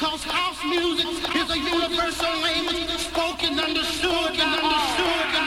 Because house music is a universal language spoken, understood, and understood.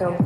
welcome.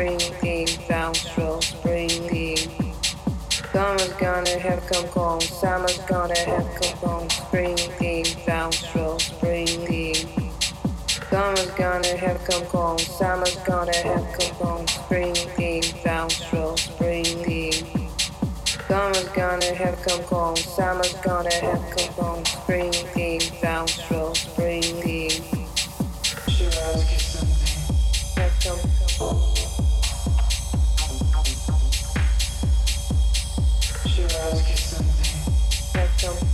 sprinting, downstrokes springing. Summer's gonna have come home, summer's gonna have come home, sprinting, downstrokes springing. Summer's gonna have come home, summer's gonna have come home, sprinting, downstrokes springing. Summer's gonna have come home. So